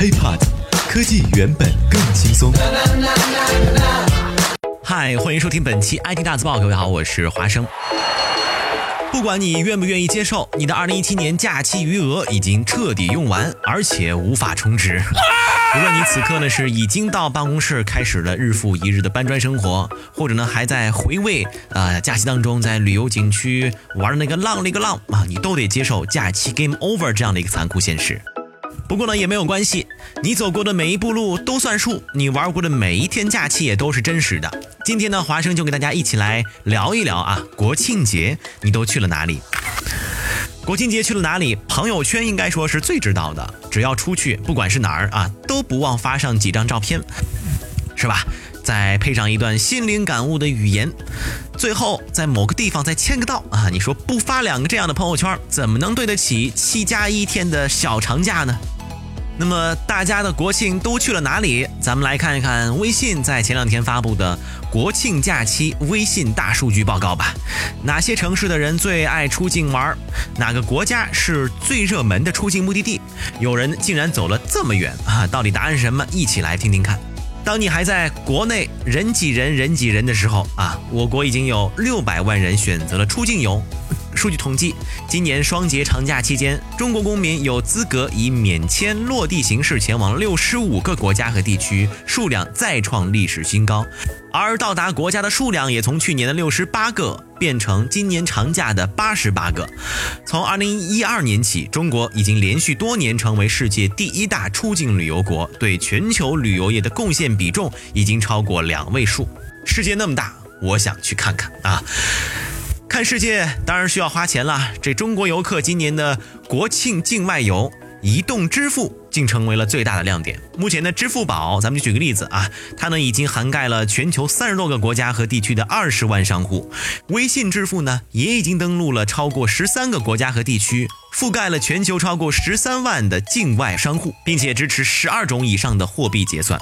HiPod，科技原本更轻松。嗨，欢迎收听本期 IT 大字报。各位好，我是华生。不管你愿不愿意接受，你的2017年假期余额已经彻底用完，而且无法充值。无论你此刻呢是已经到办公室开始了日复一日的搬砖生活，或者呢还在回味呃假期当中在旅游景区玩的那个浪那个浪啊，你都得接受假期 game over 这样的一个残酷现实。不过呢也没有关系，你走过的每一步路都算数，你玩过的每一天假期也都是真实的。今天呢，华生就给大家一起来聊一聊啊，国庆节你都去了哪里？国庆节去了哪里？朋友圈应该说是最知道的，只要出去，不管是哪儿啊，都不忘发上几张照片，是吧？再配上一段心灵感悟的语言，最后在某个地方再签个到啊！你说不发两个这样的朋友圈，怎么能对得起七加一天的小长假呢？那么大家的国庆都去了哪里？咱们来看一看微信在前两天发布的国庆假期微信大数据报告吧。哪些城市的人最爱出境玩？哪个国家是最热门的出境目的地？有人竟然走了这么远啊！到底答案是什么？一起来听听看。当你还在国内人挤人人挤人的时候啊，我国已经有六百万人选择了出境游。数据统计，今年双节长假期间，中国公民有资格以免签落地形式前往六十五个国家和地区，数量再创历史新高。而到达国家的数量也从去年的六十八个变成今年长假的八十八个。从二零一二年起，中国已经连续多年成为世界第一大出境旅游国，对全球旅游业的贡献比重已经超过两位数。世界那么大，我想去看看啊！看世界当然需要花钱了。这中国游客今年的国庆境外游，移动支付竟成为了最大的亮点。目前的支付宝，咱们就举个例子啊，它呢已经涵盖了全球三十多个国家和地区的二十万商户。微信支付呢也已经登陆了超过十三个国家和地区，覆盖了全球超过十三万的境外商户，并且支持十二种以上的货币结算。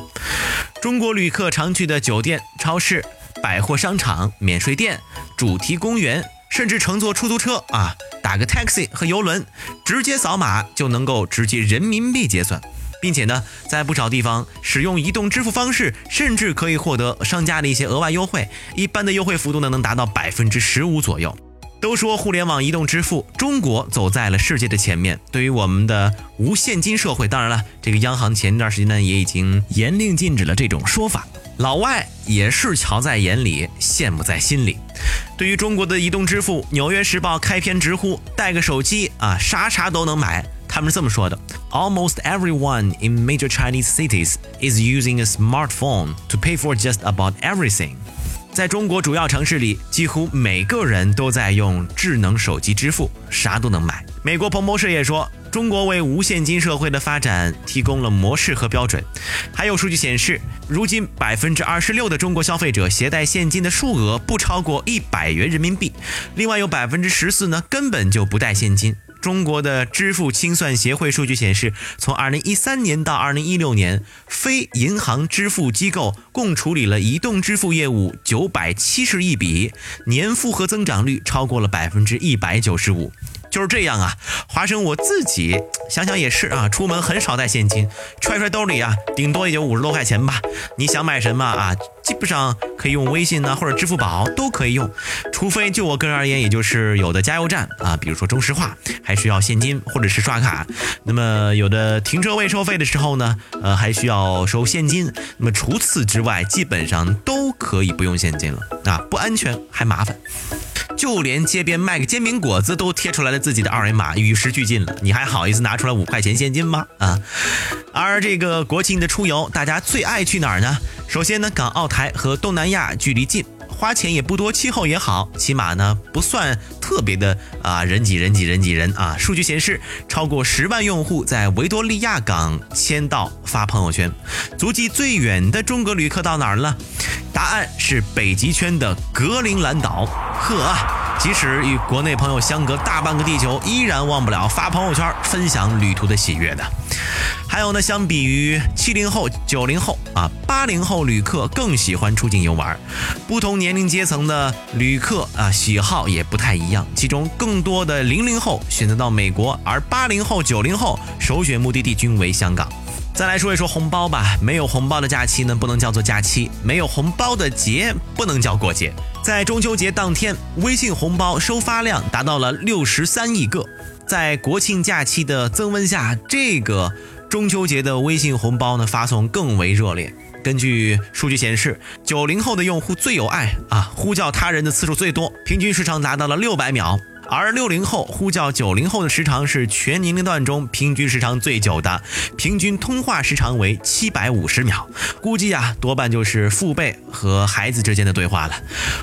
中国旅客常去的酒店、超市。百货商场、免税店、主题公园，甚至乘坐出租车啊，打个 taxi 和游轮，直接扫码就能够直接人民币结算，并且呢，在不少地方使用移动支付方式，甚至可以获得商家的一些额外优惠，一般的优惠幅度呢能达到百分之十五左右。都说互联网移动支付，中国走在了世界的前面。对于我们的无现金社会，当然了，这个央行前一段时间呢也已经严令禁止了这种说法。老外也是瞧在眼里，羡慕在心里。对于中国的移动支付，《纽约时报》开篇直呼：“带个手机啊，啥啥都能买。”他们是这么说的：“Almost everyone in major Chinese cities is using a smartphone to pay for just about everything。”在中国主要城市里，几乎每个人都在用智能手机支付，啥都能买。美国彭博社也说。中国为无现金社会的发展提供了模式和标准。还有数据显示，如今百分之二十六的中国消费者携带现金的数额不超过一百元人民币，另外有百分之十四呢根本就不带现金。中国的支付清算协会数据显示，从二零一三年到二零一六年，非银行支付机构共处理了移动支付业务九百七十亿笔，年复合增长率超过了百分之一百九十五。就是这样啊，华生我自己想想也是啊，出门很少带现金，揣揣兜里啊，顶多也就五十多块钱吧。你想买什么啊，基本上可以用微信呢，或者支付宝都可以用，除非就我个人而言，也就是有的加油站啊，比如说中石化，还需要现金或者是刷卡。那么有的停车位收费的时候呢，呃，还需要收现金。那么除此之外，基本上都可以不用现金了啊，不安全还麻烦。就连街边卖个煎饼果子都贴出来了自己的二维码，与时俱进了。你还好意思拿出来五块钱现金吗？啊！而这个国庆的出游，大家最爱去哪儿呢？首先呢，港澳台和东南亚距离近，花钱也不多，气候也好，起码呢不算特别的啊人挤人挤人挤人啊。数据显示，超过十万用户在维多利亚港签到发朋友圈。足迹最远的中国旅客到哪儿了？答案是北极圈的格陵兰岛。呵，即使与国内朋友相隔大半个地球，依然忘不了发朋友圈分享旅途的喜悦的。还有呢，相比于七零后、九零后啊，八零后旅客更喜欢出境游玩。不同年龄阶层的旅客啊，喜好也不太一样。其中更多的零零后选择到美国，而八零后、九零后首选目的地均为香港。再来说一说红包吧，没有红包的假期呢，不能叫做假期；没有红包的节，不能叫过节。在中秋节当天，微信红包收发量达到了六十三亿个。在国庆假期的增温下，这个中秋节的微信红包呢发送更为热烈。根据数据显示，九零后的用户最有爱啊，呼叫他人的次数最多，平均时长达到了六百秒。而六零后呼叫九零后的时长是全年龄段中平均时长最久的，平均通话时长为七百五十秒。估计啊，多半就是父辈和孩子之间的对话了。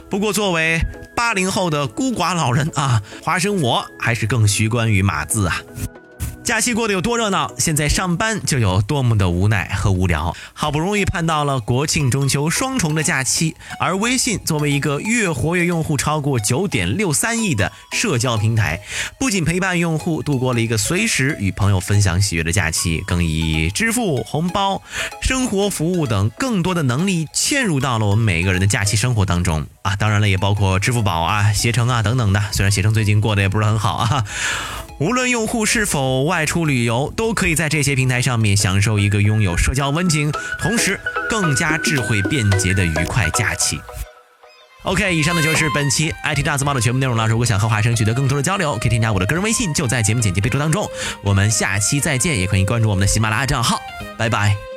不过作为八零后的孤寡老人啊，华生我还是更习惯于码字啊。假期过得有多热闹，现在上班就有多么的无奈和无聊。好不容易盼到了国庆中秋双重的假期，而微信作为一个月活跃用户超过九点六三亿的社交平台，不仅陪伴用户度过了一个随时与朋友分享喜悦的假期，更以支付、红包、生活服务等更多的能力嵌入到了我们每个人的假期生活当中啊！当然了，也包括支付宝啊、携程啊等等的。虽然携程最近过得也不是很好啊。无论用户是否外外出旅游，都可以在这些平台上面享受一个拥有社交温情，同时更加智慧便捷的愉快假期。OK，以上呢就是本期 IT 大字报的全部内容了。如果想和华生取得更多的交流，可以添加我的个人微信，就在节目简介备注当中。我们下期再见，也可以关注我们的喜马拉雅账号。拜拜。